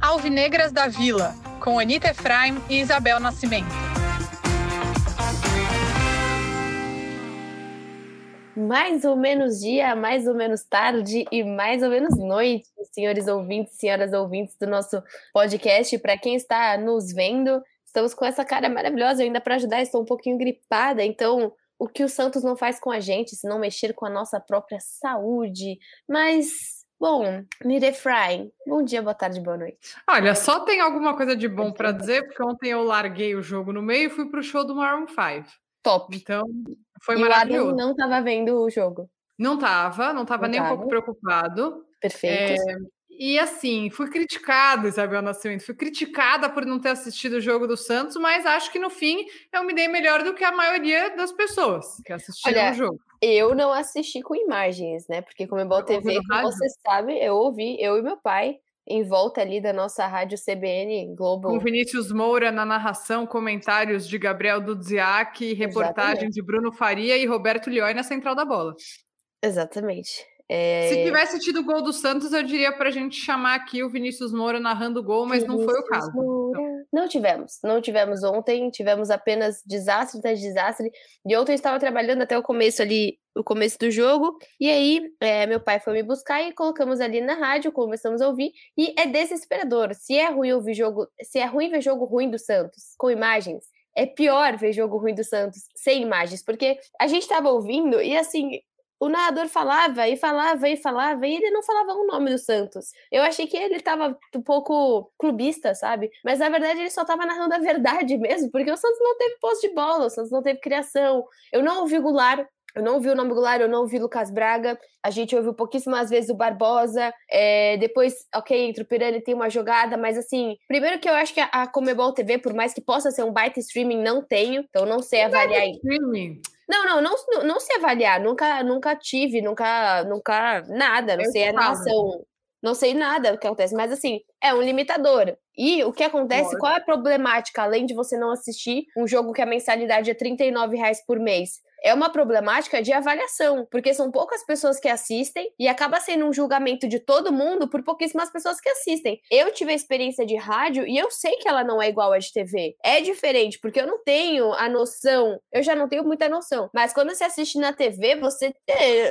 Alvinegras da Vila, com Anita Efraim e Isabel Nascimento. Mais ou menos dia, mais ou menos tarde e mais ou menos noite, senhores ouvintes, senhoras ouvintes do nosso podcast. Para quem está nos vendo, estamos com essa cara maravilhosa. Eu ainda para ajudar, estou um pouquinho gripada, então o que o Santos não faz com a gente se não mexer com a nossa própria saúde. Mas, bom, Mirefrain, bom dia, boa tarde, boa noite. Olha, só tem alguma coisa de bom para dizer, porque ontem eu larguei o jogo no meio e fui para o show do Maroon 5. Top. Então, foi e maravilhoso. O Adam não estava vendo o jogo. Não estava, não estava nem tava. um pouco preocupado. Perfeito. É, e assim, fui criticada, Isabel Nascimento, fui criticada por não ter assistido o jogo do Santos, mas acho que no fim eu me dei melhor do que a maioria das pessoas que assistiram Olha, o jogo. Eu não assisti com imagens, né? Porque como é bom TV, como você sabe, eu ouvi, eu e meu pai, em volta ali da nossa rádio CBN Globo. Com Vinícius Moura na narração, comentários de Gabriel Dudziak, reportagem Exatamente. de Bruno Faria e Roberto Leoi na central da bola. Exatamente. É... Se tivesse tido o gol do Santos, eu diria para a gente chamar aqui o Vinícius Moura narrando o gol, mas Vinícius não foi o caso. Então. Não tivemos, não tivemos ontem, tivemos apenas desastre atrás de desastre. E ontem eu estava trabalhando até o começo ali, o começo do jogo, e aí é, meu pai foi me buscar e colocamos ali na rádio, começamos a ouvir, e é desesperador. Se é ruim ouvir jogo, se é ruim ver jogo ruim do Santos, com imagens, é pior ver jogo ruim do Santos sem imagens, porque a gente estava ouvindo e assim, o narrador falava e falava e falava e ele não falava o nome do Santos. Eu achei que ele estava um pouco clubista, sabe? Mas na verdade ele só estava narrando a verdade mesmo, porque o Santos não teve posse de bola, o Santos não teve criação. Eu não ouvi Goulart, eu não ouvi o nome Goulart, eu não ouvi Lucas Braga. A gente ouviu pouquíssimas vezes o Barbosa. É, depois, ok, entre o Pirani tem uma jogada, mas assim, primeiro que eu acho que a, Comebol TV, por mais que possa ser um baita streaming, não tenho, então não sei avaliar. Streaming. Não, não, não, não sei avaliar. Nunca, nunca tive, nunca, nunca nada. Não eu sei a narração. Não sei nada do que acontece, mas assim, é um limitador. E o que acontece, qual é a problemática, além de você não assistir um jogo que a mensalidade é R$ reais por mês? É uma problemática de avaliação, porque são poucas pessoas que assistem e acaba sendo um julgamento de todo mundo por pouquíssimas pessoas que assistem. Eu tive a experiência de rádio e eu sei que ela não é igual a de TV. É diferente, porque eu não tenho a noção, eu já não tenho muita noção, mas quando você assiste na TV, você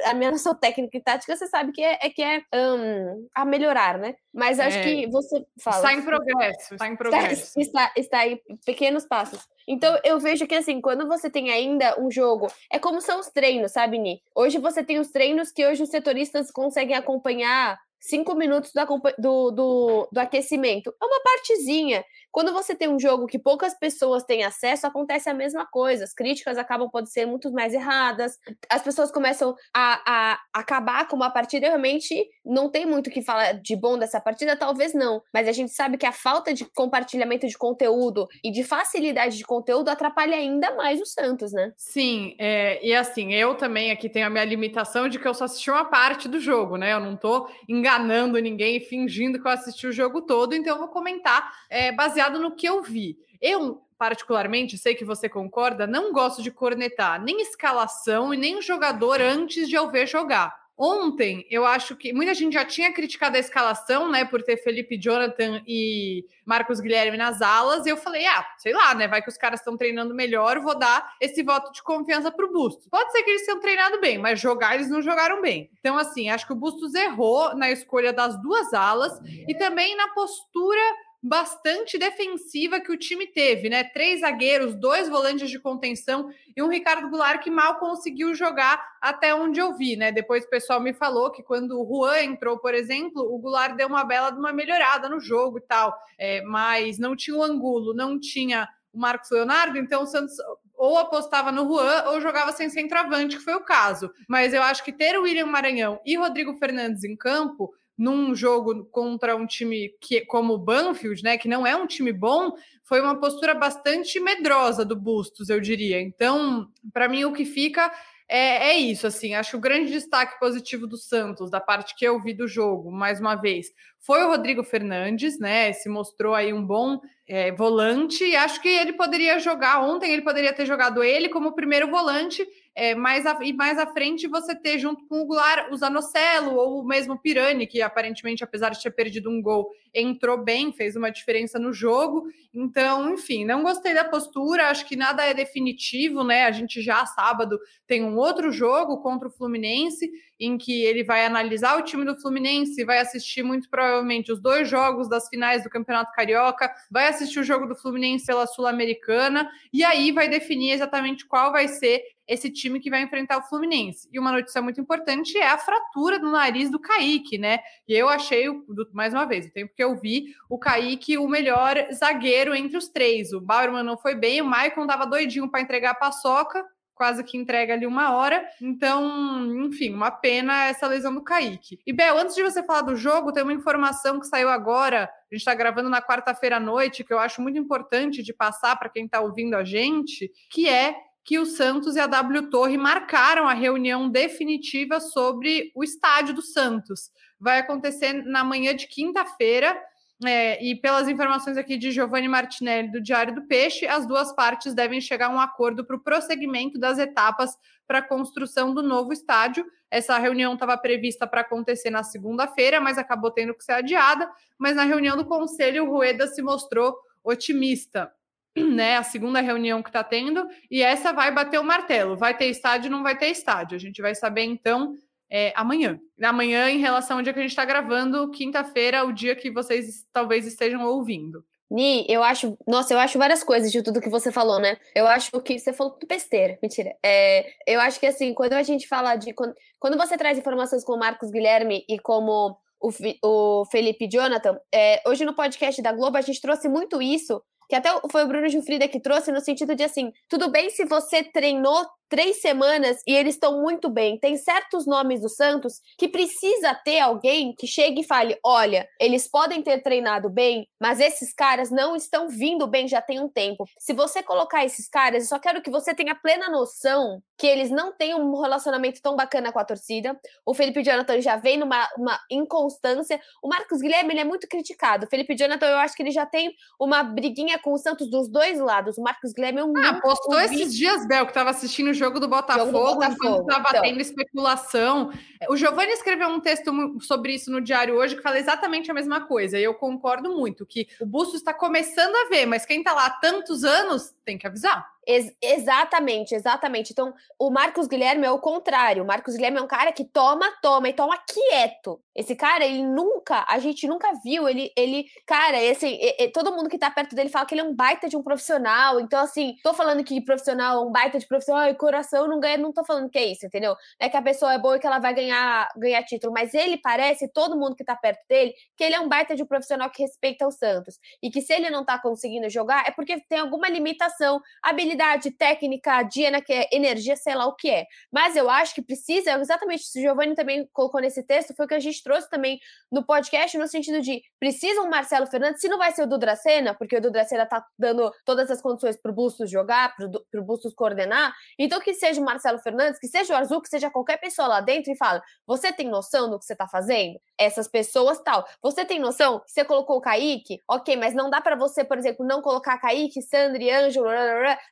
a minha noção técnica e tática, você sabe que é, é que é um, a melhorar, né? Mas acho é, que você fala. Está em progresso, está em progresso. Está, está, está em pequenos passos. Então eu vejo que assim, quando você tem ainda um jogo, é como são os treinos, sabe, Ni? Hoje você tem os treinos que hoje os setoristas conseguem acompanhar cinco minutos do, do, do, do, aquecimento. É uma partezinha. Quando você tem um jogo que poucas pessoas têm acesso, acontece a mesma coisa. As críticas acabam podendo ser muito mais erradas. As pessoas começam a, a acabar com uma partida. Realmente não tem muito o que falar de bom dessa partida, talvez não. Mas a gente sabe que a falta de compartilhamento de conteúdo e de facilidade de conteúdo atrapalha ainda mais o Santos, né? Sim, é, e assim, eu também aqui tenho a minha limitação de que eu só assisti uma parte do jogo, né? Eu não tô enganando ninguém, fingindo que eu assisti o jogo todo, então eu vou comentar é, baseado baseado no que eu vi. Eu, particularmente, sei que você concorda, não gosto de cornetar nem escalação e nem jogador antes de eu ver jogar. Ontem, eu acho que muita gente já tinha criticado a escalação, né, por ter Felipe Jonathan e Marcos Guilherme nas alas, e eu falei, ah, sei lá, né, vai que os caras estão treinando melhor, vou dar esse voto de confiança pro Bustos. Pode ser que eles tenham treinado bem, mas jogar eles não jogaram bem. Então, assim, acho que o Bustos errou na escolha das duas alas e também na postura bastante defensiva que o time teve, né? Três zagueiros, dois volantes de contenção e um Ricardo Goulart que mal conseguiu jogar até onde eu vi, né? Depois o pessoal me falou que quando o Juan entrou, por exemplo, o Goulart deu uma bela de uma melhorada no jogo e tal, é, mas não tinha o Angulo, não tinha o Marcos Leonardo, então o Santos ou apostava no Juan ou jogava sem centroavante, que foi o caso. Mas eu acho que ter o William Maranhão e Rodrigo Fernandes em campo num jogo contra um time que, como o Banfield, né, que não é um time bom, foi uma postura bastante medrosa do Bustos, eu diria. Então, para mim, o que fica é, é, isso, assim, acho o grande destaque positivo do Santos, da parte que eu vi do jogo, mais uma vez, foi o Rodrigo Fernandes, né? Se mostrou aí um bom é, volante. E acho que ele poderia jogar ontem, ele poderia ter jogado ele como primeiro volante é, mais a, e mais à frente você ter junto com o Goulart o Zanocelo ou o mesmo Pirani, que aparentemente, apesar de ter perdido um gol, entrou bem, fez uma diferença no jogo. Então, enfim, não gostei da postura, acho que nada é definitivo, né? A gente já sábado tem um outro jogo contra o Fluminense, em que ele vai analisar o time do Fluminense, vai assistir muito provavelmente os dois jogos das finais do Campeonato Carioca, vai assistir o jogo do Fluminense pela Sul-Americana, e aí vai definir exatamente qual vai ser esse time que vai enfrentar o Fluminense. E uma notícia muito importante é a fratura do nariz do Kaique, né? E eu achei, mais uma vez, o tempo que eu vi, o Kaique o melhor zagueiro entre os três. O Bauerman não foi bem, o Maicon tava doidinho para entregar a paçoca, quase que entrega ali uma hora. Então, enfim, uma pena essa lesão do Kaique. E Bel, antes de você falar do jogo, tem uma informação que saiu agora. A gente está gravando na quarta-feira à noite, que eu acho muito importante de passar para quem está ouvindo a gente, que é que o Santos e a W Torre marcaram a reunião definitiva sobre o estádio do Santos. Vai acontecer na manhã de quinta-feira. É, e pelas informações aqui de Giovanni Martinelli do Diário do Peixe, as duas partes devem chegar a um acordo para o prosseguimento das etapas para a construção do novo estádio. Essa reunião estava prevista para acontecer na segunda-feira, mas acabou tendo que ser adiada. Mas na reunião do conselho, o Rueda se mostrou otimista né, a segunda reunião que está tendo, e essa vai bater o martelo. Vai ter estádio, não vai ter estádio. A gente vai saber então é, amanhã. Amanhã, em relação ao dia que a gente está gravando, quinta-feira, o dia que vocês talvez estejam ouvindo. Ni, eu acho. Nossa, eu acho várias coisas de tudo que você falou, né? Eu acho que você falou tudo besteira. Mentira. É, eu acho que, assim, quando a gente fala de. Quando, quando você traz informações como Marcos Guilherme e como o, o Felipe Jonathan, é, hoje no podcast da Globo a gente trouxe muito isso que até foi o Bruno Gilfrida que trouxe, no sentido de assim, tudo bem se você treinou três semanas e eles estão muito bem. Tem certos nomes do Santos que precisa ter alguém que chegue e fale: olha, eles podem ter treinado bem, mas esses caras não estão vindo bem já tem um tempo. Se você colocar esses caras, eu só quero que você tenha plena noção que eles não têm um relacionamento tão bacana com a torcida. O Felipe Jonathan já vem numa inconstância. O Marcos Guilherme ele é muito criticado. O Felipe Jonathan, eu acho que ele já tem uma briguinha com o Santos dos dois lados. O Marcos Guilherme é um. Ah, postou esses dias, Bel, que estava assistindo jogo do Botafogo, jogo do Botafogo. estava então. tendo especulação. O Giovanni escreveu um texto sobre isso no Diário hoje que fala exatamente a mesma coisa. E eu concordo muito que o Busto está começando a ver, mas quem está lá há tantos anos tem que avisar. Ex exatamente, exatamente. Então, o Marcos Guilherme é o contrário. O Marcos Guilherme é um cara que toma, toma e toma quieto. Esse cara, ele nunca, a gente nunca viu ele, ele, cara, esse, todo mundo que tá perto dele fala que ele é um baita de um profissional. Então, assim, tô falando que profissional, um baita de profissional, e coração não ganha, não tô falando que é isso, entendeu? É que a pessoa é boa e que ela vai ganhar, ganhar título, mas ele parece, todo mundo que tá perto dele, que ele é um baita de um profissional que respeita o Santos. E que se ele não tá conseguindo jogar, é porque tem alguma limitação, habilidade técnica, Diana, que é energia, sei lá o que é. Mas eu acho que precisa, exatamente, o Giovanni também colocou nesse texto, foi o que a gente trouxe também no podcast, no sentido de precisa um Marcelo Fernandes, se não vai ser o Dudracena, porque o Dudracena tá dando todas as condições pro Bustos jogar, pro, pro Bustos coordenar, então que seja o Marcelo Fernandes, que seja o Arzu, que seja qualquer pessoa lá dentro e fala, você tem noção do que você tá fazendo? Essas pessoas tal. Você tem noção que você colocou o Kaique? Ok, mas não dá para você, por exemplo, não colocar Kaique, Sandri, Ângelo,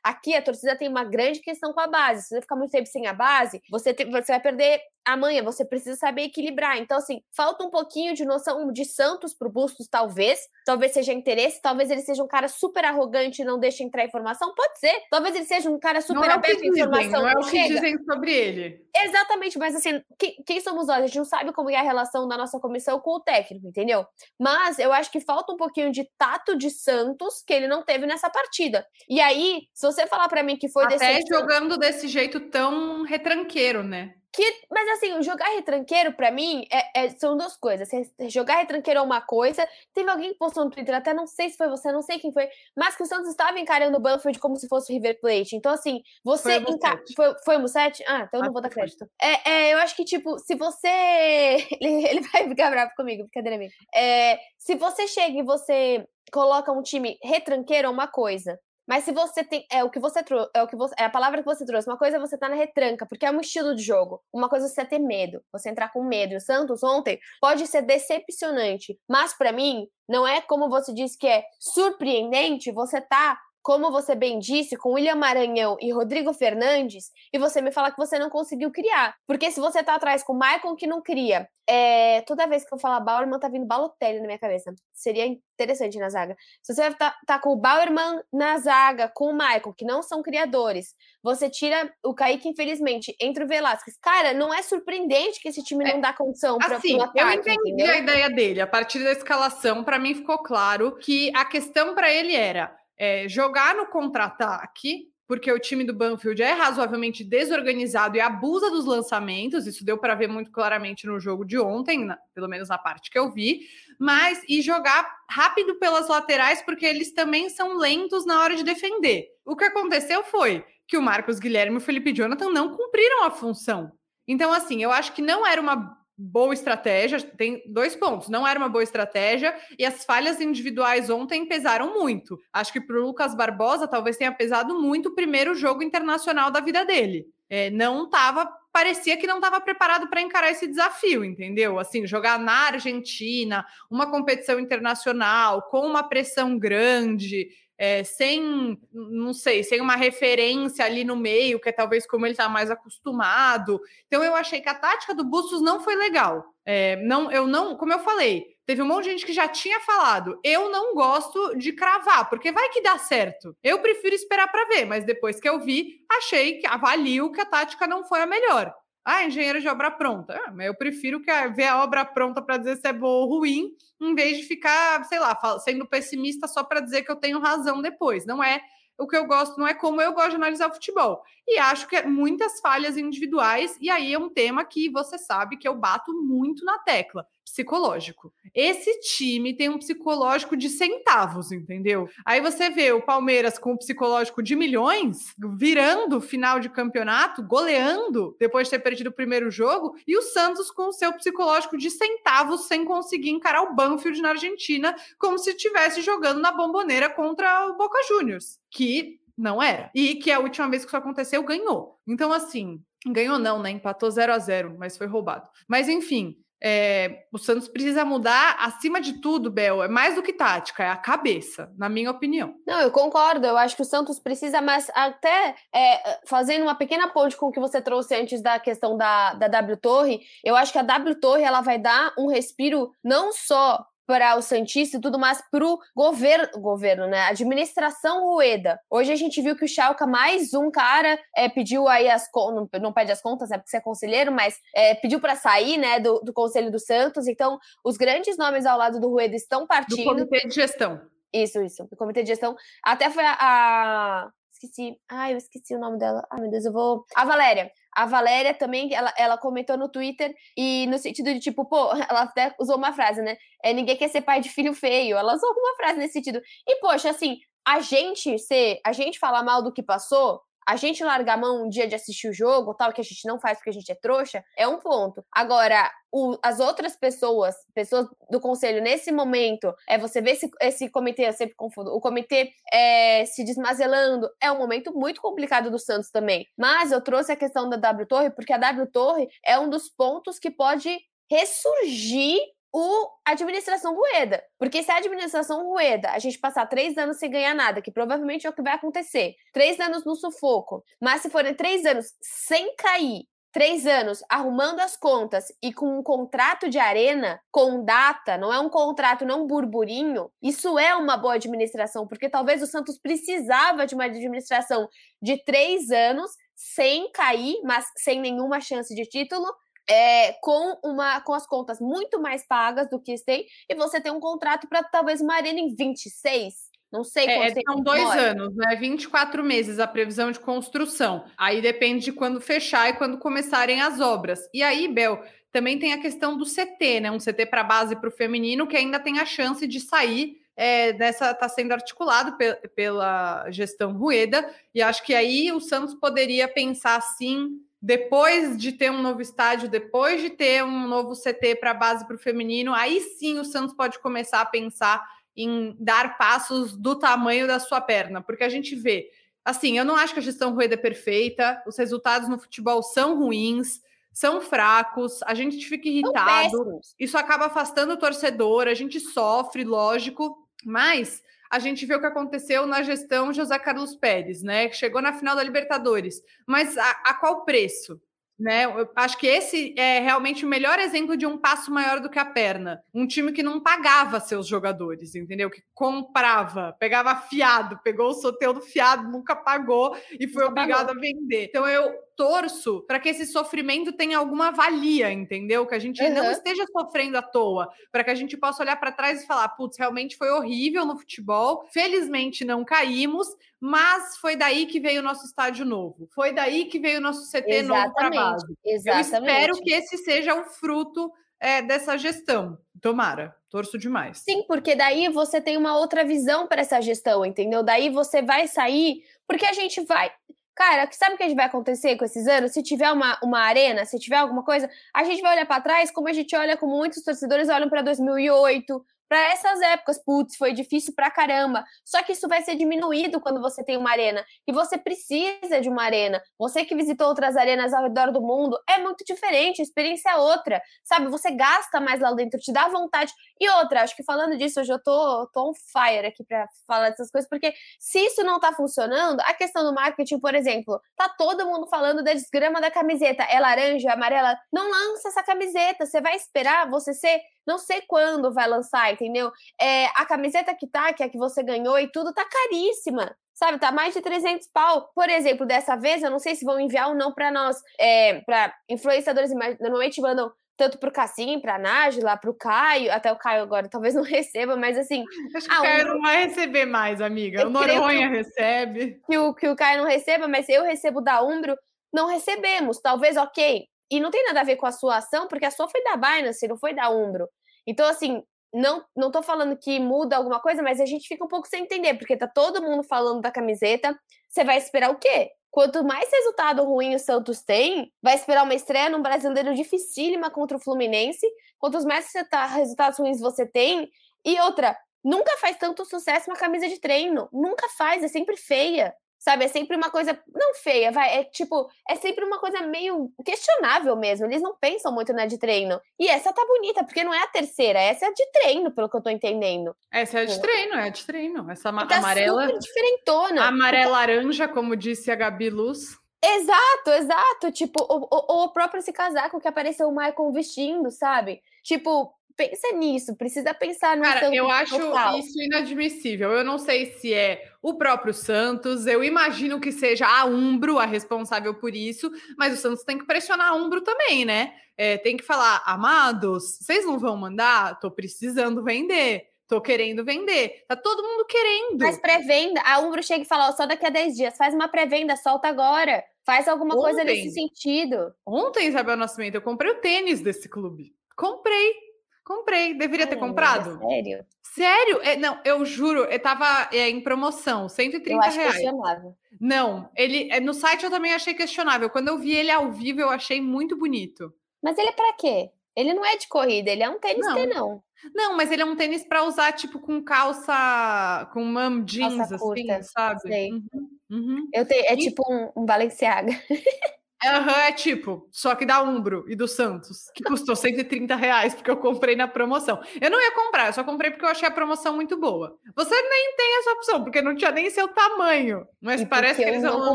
Aqui a torcida tem uma grande questão com a base. Se você ficar muito tempo sem a base, você, você vai perder amanhã. Você precisa saber equilibrar. Então, assim, falta um pouquinho de noção de Santos pro Bustos, talvez. Talvez seja interesse. Talvez ele seja um cara super arrogante e não deixe entrar informação. Pode ser. Talvez ele seja um cara super não aberto à informação. Não é o que chega. dizem sobre ele. Exatamente, mas assim, quem, quem, somos nós? A gente não sabe como é a relação da nossa comissão com o técnico, entendeu? Mas eu acho que falta um pouquinho de tato de Santos que ele não teve nessa partida. E aí, se você falar para mim que foi Até jogando desse jeito tão retranqueiro, né? Que, mas assim, jogar retranqueiro, para mim, é, é, são duas coisas. Jogar retranqueiro é uma coisa. Teve alguém que postou no Twitter, até não sei se foi você, não sei quem foi, mas que o Santos estava encarando o Banfield como se fosse o River Plate. Então, assim, você. Foi, enca... foi, foi o Musset? Ah, então eu não vou dar crédito. É, é, eu acho que, tipo, se você. ele, ele vai ficar bravo comigo, brincadeira minha. É, se você chega e você coloca um time retranqueiro, é uma coisa. Mas se você tem. É o que você trouxe. É, o que você, é a palavra que você trouxe. Uma coisa é você tá na retranca, porque é um estilo de jogo. Uma coisa é você ter medo. Você entrar com medo. O Santos ontem pode ser decepcionante. Mas para mim, não é como você disse que é surpreendente você tá como você bem disse, com William Maranhão e Rodrigo Fernandes, e você me fala que você não conseguiu criar. Porque se você tá atrás com o Maicon que não cria, é... toda vez que eu falar Bauerman, tá vindo Balotelli na minha cabeça. Seria interessante na zaga. Se você tá, tá com o Bauerman na zaga, com o Maicon, que não são criadores, você tira o Kaique, infelizmente, entre o Velasquez. Cara, não é surpreendente que esse time é, não dá condição para assim, ataque, eu entendi entendeu? a ideia dele. A partir da escalação, para mim ficou claro que a questão para ele era é, jogar no contra-ataque, porque o time do Banfield é razoavelmente desorganizado e abusa dos lançamentos, isso deu para ver muito claramente no jogo de ontem, na, pelo menos na parte que eu vi, mas e jogar rápido pelas laterais, porque eles também são lentos na hora de defender. O que aconteceu foi que o Marcos Guilherme e o Felipe Jonathan não cumpriram a função. Então, assim, eu acho que não era uma boa estratégia. Tem dois pontos. Não era uma boa estratégia e as falhas individuais ontem pesaram muito. Acho que para o Lucas Barbosa talvez tenha pesado muito o primeiro jogo internacional da vida dele. É, não estava, parecia que não estava preparado para encarar esse desafio, entendeu? Assim, jogar na Argentina, uma competição internacional com uma pressão grande é, sem, não sei, sem uma referência ali no meio, que é talvez como ele está mais acostumado. Então eu achei que a tática do Bustos não foi legal. É, não, eu não, como eu falei, teve um monte de gente que já tinha falado. Eu não gosto de cravar, porque vai que dá certo. Eu prefiro esperar para ver, mas depois que eu vi, achei que avalio que a tática não foi a melhor. Ah, engenheiro de obra pronta. Ah, mas eu prefiro que ver a obra pronta para dizer se é boa ou ruim, em vez de ficar, sei lá, sendo pessimista só para dizer que eu tenho razão depois. Não é o que eu gosto, não é como eu gosto de analisar o futebol. E acho que é muitas falhas individuais, e aí é um tema que você sabe que eu bato muito na tecla psicológico. Esse time tem um psicológico de centavos, entendeu? Aí você vê o Palmeiras com o psicológico de milhões, virando final de campeonato, goleando depois de ter perdido o primeiro jogo, e o Santos com o seu psicológico de centavos sem conseguir encarar o Banfield na Argentina, como se estivesse jogando na bomboneira contra o Boca Juniors, que não era. E que a última vez que isso aconteceu ganhou. Então assim, ganhou não, né? Empatou 0 a 0, mas foi roubado. Mas enfim, é, o Santos precisa mudar, acima de tudo, Bel, é mais do que tática, é a cabeça, na minha opinião. Não, eu concordo, eu acho que o Santos precisa, mas até é, fazendo uma pequena ponte com o que você trouxe antes da questão da, da W Torre, eu acho que a W Torre ela vai dar um respiro não só para o Santista e tudo mais para o governo, governo, né? Administração Rueda. Hoje a gente viu que o Schalke, mais um cara, é, pediu aí as não, não pede as contas, né? Porque você é conselheiro, mas é, pediu para sair, né? Do, do Conselho do Santos. Então, os grandes nomes ao lado do Rueda estão partindo. Do Comitê de Gestão. Isso, isso. Do Comitê de Gestão. Até foi a, a esqueci. Ai, eu esqueci o nome dela. Ai, meu Deus, eu vou. A Valéria. A Valéria também, ela, ela comentou no Twitter e no sentido de tipo, pô, ela até usou uma frase, né? É, ninguém quer ser pai de filho feio. Ela usou alguma frase nesse sentido. E, poxa, assim, a gente ser, a gente falar mal do que passou, a gente largar a mão um dia de assistir o jogo, tal, que a gente não faz porque a gente é trouxa, é um ponto. Agora, o, as outras pessoas, pessoas do conselho, nesse momento, é você ver esse, esse comitê, eu sempre confundo, o comitê é, se desmazelando, é um momento muito complicado do Santos também. Mas eu trouxe a questão da W Torre, porque a W Torre é um dos pontos que pode ressurgir o administração Rueda. Porque se a administração Rueda, a gente passar três anos sem ganhar nada, que provavelmente é o que vai acontecer, três anos no sufoco, mas se forem três anos sem cair, três anos arrumando as contas e com um contrato de arena, com data, não é um contrato, não um burburinho, isso é uma boa administração, porque talvez o Santos precisava de uma administração de três anos sem cair, mas sem nenhuma chance de título, é, com uma com as contas muito mais pagas do que tem, e você tem um contrato para talvez uma arena em 26. Não sei é, São dois anos, né? 24 meses a previsão de construção. Aí depende de quando fechar e quando começarem as obras. E aí, Bel, também tem a questão do CT, né? Um CT para base para o feminino que ainda tem a chance de sair é, dessa está sendo articulado pe pela gestão Rueda, e acho que aí o Santos poderia pensar assim depois de ter um novo estádio, depois de ter um novo CT para base para o feminino, aí sim o Santos pode começar a pensar em dar passos do tamanho da sua perna, porque a gente vê, assim, eu não acho que a gestão Rueda é perfeita, os resultados no futebol são ruins, são fracos, a gente fica irritado, isso acaba afastando o torcedor, a gente sofre, lógico, mas a gente vê o que aconteceu na gestão José Carlos Pérez, né? Que chegou na final da Libertadores. Mas a, a qual preço? Né? Eu acho que esse é realmente o melhor exemplo de um passo maior do que a perna. Um time que não pagava seus jogadores, entendeu? Que comprava, pegava fiado, pegou o Soteudo fiado, nunca pagou e foi obrigado pagou. a vender. Então eu torço para que esse sofrimento tenha alguma valia, entendeu? Que a gente uhum. não esteja sofrendo à toa, para que a gente possa olhar para trás e falar, putz, realmente foi horrível no futebol. Felizmente não caímos, mas foi daí que veio o nosso estádio novo. Foi daí que veio o nosso CT Exatamente. novo para base. Exatamente. Eu espero que esse seja o fruto é, dessa gestão. Tomara, torço demais. Sim, porque daí você tem uma outra visão para essa gestão, entendeu? Daí você vai sair, porque a gente vai. Cara, sabe o que vai acontecer com esses anos? Se tiver uma, uma arena, se tiver alguma coisa, a gente vai olhar para trás como a gente olha, como muitos torcedores olham para 2008, para essas épocas, putz, foi difícil pra caramba. Só que isso vai ser diminuído quando você tem uma arena. E você precisa de uma arena. Você que visitou outras arenas ao redor do mundo, é muito diferente, a experiência é outra. Sabe, você gasta mais lá dentro, te dá vontade. E outra, acho que falando disso, hoje eu tô, tô on fire aqui para falar dessas coisas, porque se isso não tá funcionando, a questão do marketing, por exemplo, tá todo mundo falando da desgrama da camiseta. É laranja, amarela. Não lança essa camiseta. Você vai esperar você ser não sei quando vai lançar, entendeu? É, a camiseta que tá, que é a que você ganhou e tudo, tá caríssima. Sabe, tá mais de 300 pau. Por exemplo, dessa vez, eu não sei se vão enviar ou não para nós, é, para influenciadores, normalmente mandam tanto pro Cassim, pra Nájila, pro Caio, até o Caio agora talvez não receba, mas assim. Acho que ah, o Caio não vai receber mais, amiga. O Noronha que, recebe. Que o, que o Caio não receba, mas eu recebo da Umbro, não recebemos. Talvez, ok. E não tem nada a ver com a sua ação, porque a sua foi da Binance, não foi da Umbro. Então, assim, não, não tô falando que muda alguma coisa, mas a gente fica um pouco sem entender, porque tá todo mundo falando da camiseta. Você vai esperar o quê? Quanto mais resultado ruim o Santos tem, vai esperar uma estreia num brasileiro dificílima contra o Fluminense. Quantos mais resultados ruins você tem. E outra, nunca faz tanto sucesso uma camisa de treino. Nunca faz, é sempre feia. Sabe, é sempre uma coisa, não feia, vai, é tipo, é sempre uma coisa meio questionável mesmo. Eles não pensam muito na de treino. E essa tá bonita, porque não é a terceira, essa é a de treino, pelo que eu tô entendendo. Essa é a de treino, é a de treino. Essa tá amarela. Super diferentona. Amarela laranja, como disse a Gabi Luz. Exato, exato. Tipo, o, o, o próprio esse casaco que apareceu o Michael vestindo, sabe? Tipo, pensa nisso, precisa pensar no Cara, eu acho total. isso inadmissível. Eu não sei se é o próprio Santos, eu imagino que seja a Umbro a responsável por isso, mas o Santos tem que pressionar a Umbro também, né? É, tem que falar, amados, vocês não vão mandar? Tô precisando vender. Tô querendo vender. Tá todo mundo querendo. Faz pré-venda. A Umbro chega e fala: ó, só daqui a 10 dias. Faz uma pré-venda, solta agora. Faz alguma Ontem, coisa nesse sentido. Ontem, Isabel Nascimento, eu comprei o tênis desse clube. Comprei. Comprei, deveria ter comprado. Sério? Sério? É, não, eu juro, eu tava é, em promoção, 130 eu acho reais. questionável. Não, ele é, no site eu também achei questionável. Quando eu vi ele ao vivo, eu achei muito bonito. Mas ele é para quê? Ele não é de corrida, ele é um tênis não. não. Não, mas ele é um tênis para usar tipo com calça, com mom jeans calça assim, curta, sabe? Uhum, uhum. Eu tenho, é tipo um, um Balenciaga. Uhum, é tipo, só que da Umbro e do Santos, que custou 130 reais, porque eu comprei na promoção. Eu não ia comprar, eu só comprei porque eu achei a promoção muito boa. Você nem tem essa opção, porque não tinha nem seu tamanho. Mas e parece que eles vão lançar. Eu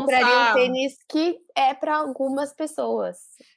compraria um tênis que é para algumas pessoas.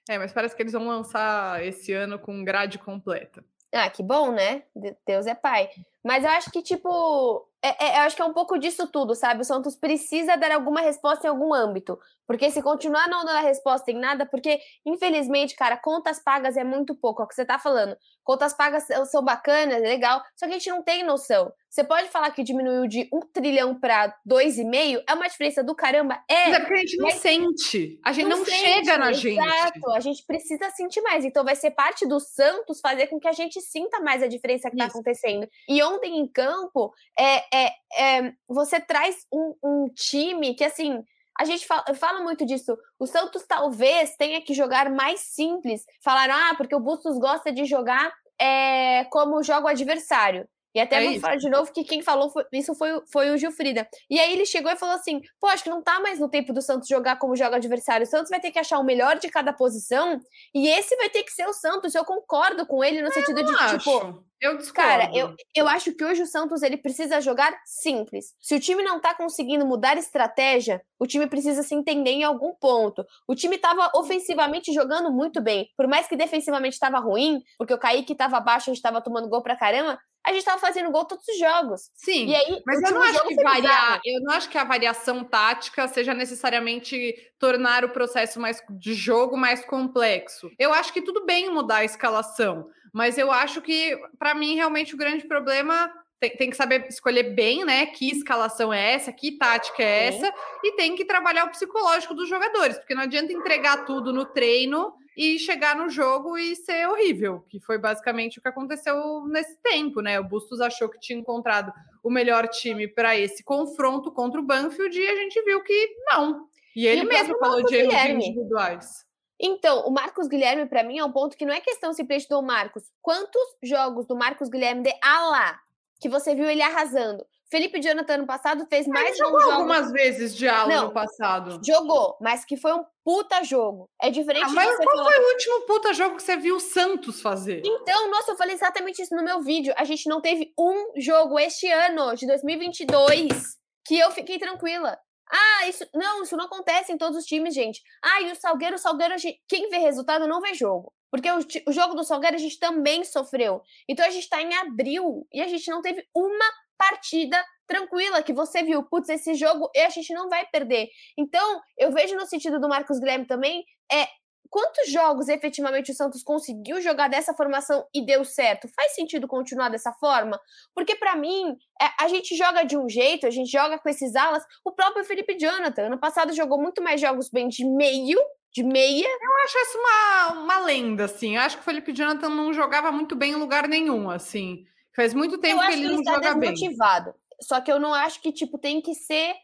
É, mas parece que eles vão lançar esse ano com grade completa. Ah, que bom, né? Deus é pai. Mas eu acho que, tipo, é, é, eu acho que é um pouco disso tudo, sabe? O Santos precisa dar alguma resposta em algum âmbito. Porque se continuar não dando resposta em nada, porque, infelizmente, cara, contas pagas é muito pouco, é o que você tá falando. Contas pagas são bacanas, é legal, só que a gente não tem noção. Você pode falar que diminuiu de um trilhão para dois e meio, é uma diferença do caramba. É, mas é porque a gente não sente. A gente não, não sente, chega na gente. Exato, a gente precisa sentir mais. Então vai ser parte do Santos fazer com que a gente sinta mais a diferença que está acontecendo. E ontem em campo, é, é, é você traz um, um time que, assim, a gente fala, fala, muito disso. O Santos talvez tenha que jogar mais simples. Falaram, ah, porque o Bustos gosta de jogar é, como joga o adversário. E até é falar de novo que quem falou foi, isso foi, foi o Gilfrida. E aí ele chegou e falou assim: pô, acho que não tá mais no tempo do Santos jogar como joga o adversário. O Santos vai ter que achar o melhor de cada posição e esse vai ter que ser o Santos. Eu concordo com ele no sentido de, acho. tipo. Eu discordo. Cara, eu, eu acho que hoje o Santos ele precisa jogar simples. Se o time não tá conseguindo mudar estratégia, o time precisa se entender em algum ponto. O time tava ofensivamente jogando muito bem. Por mais que defensivamente estava ruim, porque o Kaique tava abaixo, a gente tava tomando gol pra caramba, a gente estava fazendo gol todos os jogos. Sim. E aí, mas eu não acho que variar, eu não acho que a variação tática seja necessariamente tornar o processo mais de jogo mais complexo. Eu acho que tudo bem mudar a escalação, mas eu acho que para mim realmente o grande problema tem, tem, que saber escolher bem, né? Que escalação é essa, que tática é essa, e tem que trabalhar o psicológico dos jogadores, porque não adianta entregar tudo no treino e chegar no jogo e ser horrível, que foi basicamente o que aconteceu nesse tempo, né? O Bustos achou que tinha encontrado o melhor time para esse confronto contra o Banfield e a gente viu que não. E ele e mesmo falou de erros individuais. Então, o Marcos Guilherme, para mim, é um ponto que não é questão simplesmente do Marcos. Quantos jogos do Marcos Guilherme de Alá que você viu ele arrasando? Felipe Jonathan ano passado fez mais ele jogou algumas vezes de aula no passado. Jogou, mas que foi um puta jogo. É diferente ah, mas qual falar... foi o último puta jogo que você viu o Santos fazer? Então, nossa, eu falei exatamente isso no meu vídeo. A gente não teve um jogo este ano, de 2022, que eu fiquei tranquila. Ah, isso não, isso não acontece em todos os times, gente. Ah, e o Salgueiro, o Salgueiro, quem vê resultado não vê jogo. Porque o, o jogo do Salgueiro a gente também sofreu. Então a gente tá em abril e a gente não teve uma partida tranquila que você viu, putz, esse jogo a gente não vai perder. Então, eu vejo no sentido do Marcos Guilherme também, é quantos jogos efetivamente o Santos conseguiu jogar dessa formação e deu certo? Faz sentido continuar dessa forma? Porque para mim, é, a gente joga de um jeito, a gente joga com esses alas. O próprio Felipe Jonathan, ano passado jogou muito mais jogos bem de meio de meia. Eu acho isso uma, uma lenda, assim. Eu acho que o Felipe Jonathan não jogava muito bem em lugar nenhum, assim. Faz muito tempo que ele, ele não joga bem. desmotivado. Só que eu não acho que, tipo, tem que ser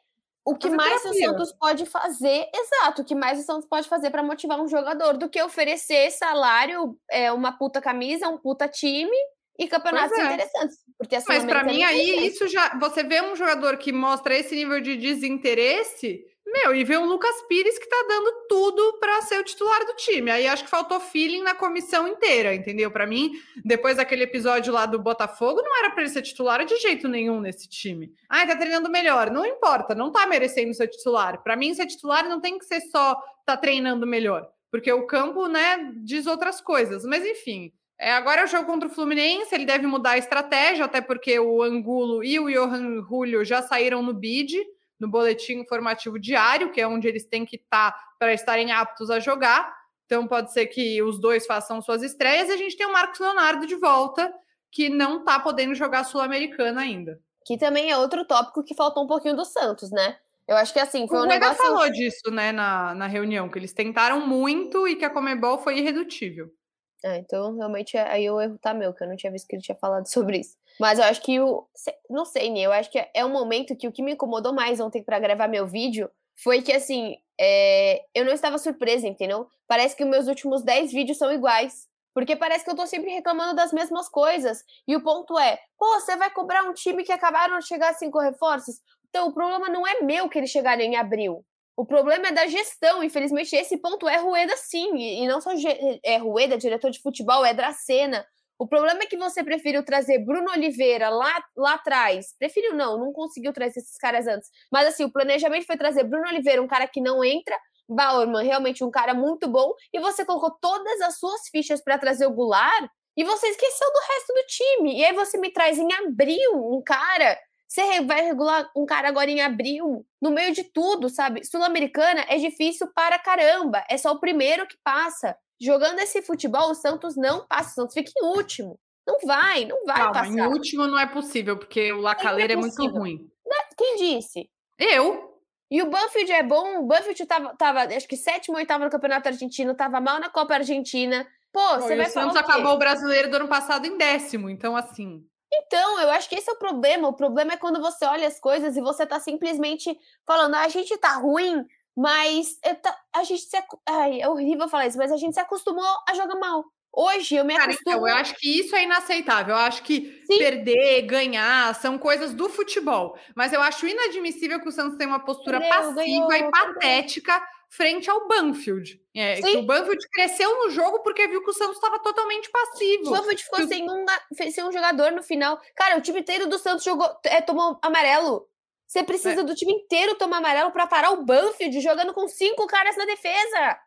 o que mais o Santos pode fazer, exato, o que mais o Santos pode fazer para motivar um jogador do que oferecer salário, é, uma puta camisa, um puta time e campeonatos é. interessantes. Porque Mas para mim aí isso já, você vê um jogador que mostra esse nível de desinteresse, meu, e vê o Lucas Pires que tá dando tudo para ser o titular do time. Aí acho que faltou feeling na comissão inteira, entendeu? Para mim, depois daquele episódio lá do Botafogo, não era para ele ser titular de jeito nenhum nesse time. Ah, tá treinando melhor. Não importa, não tá merecendo ser titular. Para mim, ser titular não tem que ser só tá treinando melhor, porque o campo, né, diz outras coisas. Mas enfim, é, agora é o jogo contra o Fluminense, ele deve mudar a estratégia, até porque o Angulo e o Johan Julio já saíram no bid no boletim informativo diário, que é onde eles têm que estar tá para estarem aptos a jogar. Então pode ser que os dois façam suas estreias e a gente tem o Marcos Leonardo de volta, que não está podendo jogar Sul-Americana ainda. Que também é outro tópico que faltou um pouquinho do Santos, né? Eu acho que assim, foi o um negócio. falou disso, né, na, na reunião, que eles tentaram muito e que a Comebol foi irredutível. É, então, realmente, aí o erro tá meu, que eu não tinha visto que ele tinha falado sobre isso. Mas eu acho que o. Não sei, né? Eu acho que é um momento que o que me incomodou mais ontem para gravar meu vídeo foi que, assim, é, eu não estava surpresa, entendeu? Parece que os meus últimos 10 vídeos são iguais. Porque parece que eu tô sempre reclamando das mesmas coisas. E o ponto é, pô, você vai cobrar um time que acabaram de chegar cinco reforços? Então, o problema não é meu que eles chegaram em abril. O problema é da gestão. Infelizmente, esse ponto é Rueda, sim. E não só é Rueda, diretor de futebol, é Dracena. O problema é que você preferiu trazer Bruno Oliveira lá, lá atrás. Preferiu não, não conseguiu trazer esses caras antes. Mas assim, o planejamento foi trazer Bruno Oliveira, um cara que não entra, Bauerman, realmente um cara muito bom, e você colocou todas as suas fichas para trazer o Goulart, e você esqueceu do resto do time. E aí você me traz em abril um cara você vai regular um cara agora em abril, no meio de tudo, sabe? Sul-Americana é difícil para caramba. É só o primeiro que passa. Jogando esse futebol, o Santos não passa. O Santos fica em último. Não vai, não vai Calma, passar. Em último não é possível, porque o Lacaleira é, é, muito ruim. Quem disse? Eu. E o Banfield é bom. O Banfield tava, tava acho que sétimo, oitavo no Campeonato Argentino, tava mal na Copa Argentina. Pô, Pô você vai o Santos acabou o brasileiro do ano passado em décimo, então assim. Então, eu acho que esse é o problema. O problema é quando você olha as coisas e você tá simplesmente falando, ah, a gente tá ruim, mas tá, a gente se. Ai, é horrível falar isso, mas a gente se acostumou a jogar mal. Hoje eu me Cara, acostumo. então, eu acho que isso é inaceitável. Eu acho que Sim. perder, ganhar, são coisas do futebol. Mas eu acho inadmissível que o Santos tenha uma postura passiva ganhou, e patética frente ao Banfield. É, que o Banfield cresceu no jogo porque viu que o Santos estava totalmente passivo. O Banfield ficou sem, um, sem um jogador no final. Cara, o time inteiro do Santos jogou, é, tomou amarelo. Você precisa é. do time inteiro tomar amarelo para parar o Banfield jogando com cinco caras na defesa.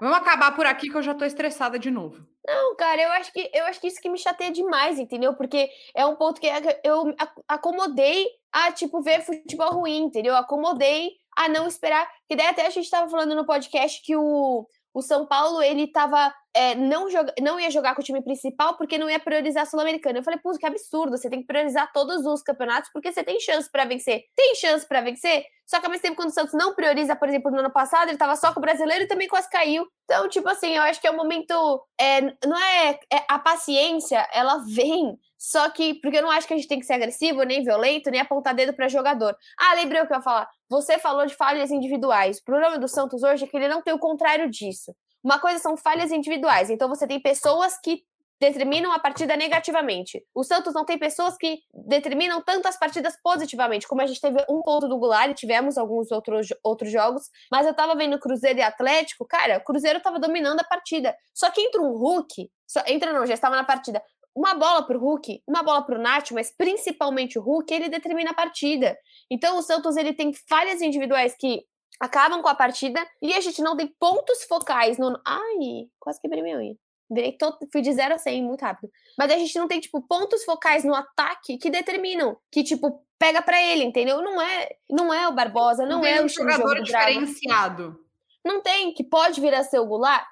Vamos acabar por aqui que eu já tô estressada de novo. Não, cara, eu acho que eu acho que isso que me chateia demais, entendeu? Porque é um ponto que eu acomodei a tipo ver futebol ruim, entendeu? Acomodei a não esperar. Que daí até a gente estava falando no podcast que o, o São Paulo ele tava é, não, joga, não ia jogar com o time principal porque não ia priorizar a Sul-Americana. Eu falei, pô, que absurdo, você tem que priorizar todos os campeonatos porque você tem chance para vencer. Tem chance para vencer, só que ao mesmo tempo, quando o Santos não prioriza, por exemplo, no ano passado, ele tava só com o brasileiro e também quase caiu. Então, tipo assim, eu acho que é um momento. É, não é, é a paciência, ela vem só que, porque eu não acho que a gente tem que ser agressivo, nem violento, nem apontar dedo para jogador. Ah, lembrei o que eu ia falar. Você falou de falhas individuais. O problema do Santos hoje é que ele não tem o contrário disso. Uma coisa são falhas individuais. Então você tem pessoas que determinam a partida negativamente. O Santos não tem pessoas que determinam tantas partidas positivamente, como a gente teve um ponto do Goulart e tivemos alguns outros, outros jogos, mas eu tava vendo Cruzeiro e Atlético, cara, o Cruzeiro tava dominando a partida. Só que entra um Hulk, só, entra não, já estava na partida. Uma bola pro Hulk, uma bola pro Nath, mas principalmente o Hulk, ele determina a partida. Então o Santos ele tem falhas individuais que acabam com a partida e a gente não tem pontos focais no. Ai, quase quebrei minha unha. Virei todo, fui de 0 a 100 muito rápido. Mas a gente não tem, tipo, pontos focais no ataque que determinam, que, tipo, pega para ele, entendeu? Não é, não é o Barbosa, não, não é o jogador diferenciado. Não tem, que pode vir a ser o Goulart?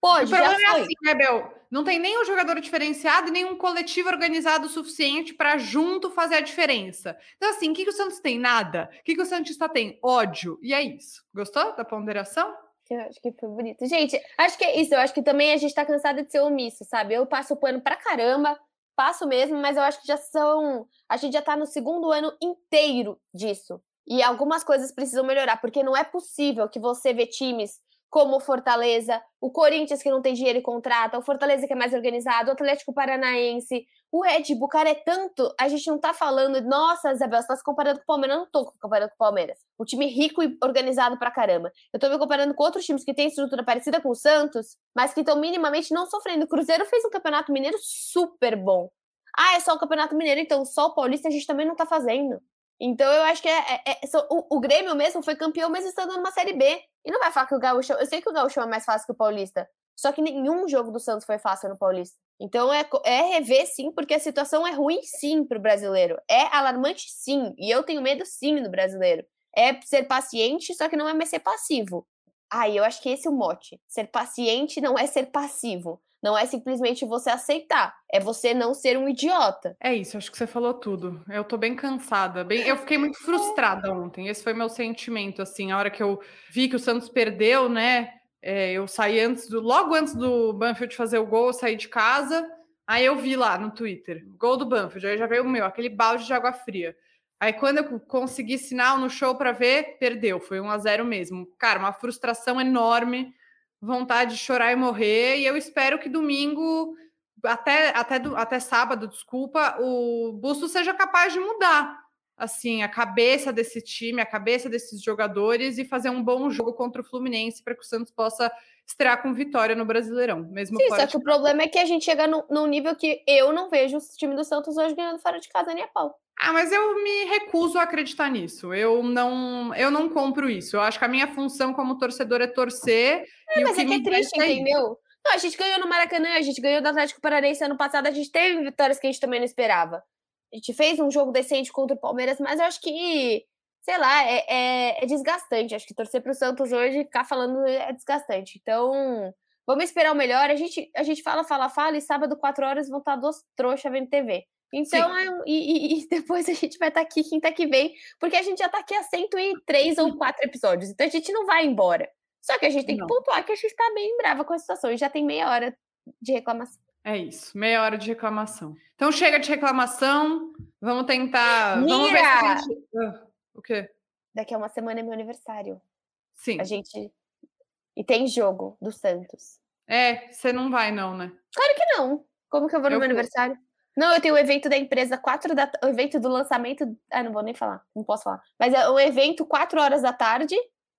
Pode, o problema é assim, né, Bel? Não tem nem um jogador diferenciado e nem um coletivo organizado o suficiente para junto fazer a diferença. Então, assim, o que, que o Santos tem? Nada. O que, que o Santista tem? Ódio. E é isso. Gostou da ponderação? Eu acho que foi bonito. Gente, acho que é isso. Eu acho que também a gente tá cansada de ser omisso, sabe? Eu passo o pano pra caramba, passo mesmo, mas eu acho que já são. A gente já tá no segundo ano inteiro disso. E algumas coisas precisam melhorar, porque não é possível que você vê times como o Fortaleza, o Corinthians que não tem dinheiro e contrata, o Fortaleza que é mais organizado, o Atlético Paranaense, o Red Bull, cara, é tanto, a gente não tá falando, nossa, Isabel, você tá se comparando com o Palmeiras, eu não tô comparando com o Palmeiras. O time rico e organizado pra caramba. Eu tô me comparando com outros times que têm estrutura parecida com o Santos, mas que estão minimamente não sofrendo. O Cruzeiro fez um campeonato mineiro super bom. Ah, é só o Campeonato Mineiro, então só o Paulista a gente também não tá fazendo. Então eu acho que é, é, é o, o, Grêmio mesmo foi campeão, mas estando numa Série B. E não vai falar que o Gaúcho. Eu sei que o Gaúcho é mais fácil que o Paulista. Só que nenhum jogo do Santos foi fácil no Paulista. Então é, é rever sim, porque a situação é ruim sim para o brasileiro. É alarmante sim. E eu tenho medo sim do brasileiro. É ser paciente, só que não é mais ser passivo. Aí ah, eu acho que esse é o mote. Ser paciente não é ser passivo. Não é simplesmente você aceitar, é você não ser um idiota. É isso, acho que você falou tudo. Eu tô bem cansada, bem, eu fiquei muito frustrada ontem. Esse foi meu sentimento, assim, a hora que eu vi que o Santos perdeu, né? É, eu saí antes do, logo antes do Banfield fazer o gol, eu saí de casa. Aí eu vi lá no Twitter, gol do Banfield, aí já veio o meu, aquele balde de água fria. Aí quando eu consegui sinal no show para ver, perdeu, foi 1 a 0 mesmo. Cara, uma frustração enorme vontade de chorar e morrer. E eu espero que domingo, até, até, do, até sábado, desculpa, o Busto seja capaz de mudar assim a cabeça desse time, a cabeça desses jogadores e fazer um bom jogo contra o Fluminense para que o Santos possa estrear com vitória no Brasileirão, mesmo Sim, só que o problema é que a gente chega num nível que eu não vejo o time do Santos hoje ganhando fora de casa nem a pau. Ah, mas eu me recuso a acreditar nisso. Eu não, eu não compro isso. Eu acho que a minha função como torcedor é torcer. É, mas é que é triste, é entendeu? Não, a gente ganhou no Maracanã, a gente ganhou do Atlético Paranaense ano passado, a gente teve vitórias que a gente também não esperava. A gente fez um jogo decente contra o Palmeiras, mas eu acho que, sei lá, é, é, é desgastante. Acho que torcer para o Santos hoje, ficar falando é desgastante. Então, vamos esperar o melhor. A gente, a gente fala, fala, fala, e sábado, quatro horas, vão estar duas trouxas vendo TV. Então, é, e, e, depois a gente vai estar tá aqui quinta que vem, porque a gente já está aqui há 103 ou 4 episódios, então a gente não vai embora. Só que a gente tem não. que pontuar que a gente está bem brava com a situação já tem meia hora de reclamação. É isso, meia hora de reclamação. Então chega de reclamação, vamos tentar. Mira! Vamos ver se a gente... o quê? Daqui a uma semana é meu aniversário. Sim. A gente. E tem jogo do Santos. É, você não vai, não, né? Claro que não. Como que eu vou no Eu meu aniversário? Não, eu tenho o evento da empresa, quatro da o evento do lançamento. Ah, não vou nem falar, não posso falar. Mas é um evento quatro horas da tarde,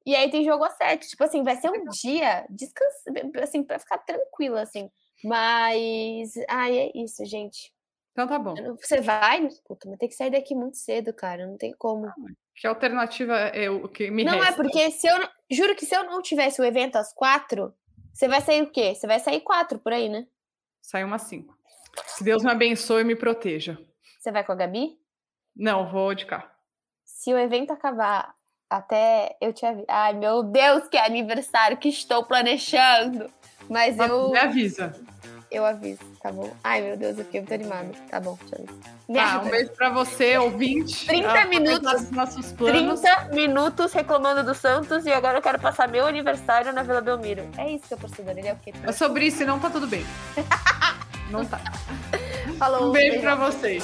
e aí tem jogo às sete. Tipo assim, vai ser um dia descansa, assim, pra ficar tranquila, assim. Mas. Ai, é isso, gente. Então tá bom. Você vai? Puta, mas tem que sair daqui muito cedo, cara. Não tem como. Que alternativa é o que me Não, é resta? porque se eu. Juro que se eu não tivesse o evento às quatro, você vai sair o quê? Você vai sair quatro por aí, né? Sai umas cinco. Que Deus me abençoe e me proteja. Você vai com a Gabi? Não, vou de cá. Se o evento acabar até eu te aviso. Ai, meu Deus, que aniversário que estou planejando. Mas eu, Me avisa. Eu aviso, tá bom? Ai, meu Deus, eu fiquei muito animada. Tá bom, aviso. Tá, Merda. um beijo pra você, ouvinte. 30 Aproveitar minutos. os nossos planos. 30 minutos reclamando do Santos e agora eu quero passar meu aniversário na Vila Belmiro. É isso que eu torcedor, ele é o quê? É sobre isso, não tá tudo bem. Não tá. Falou. Um beijo beijão. pra vocês.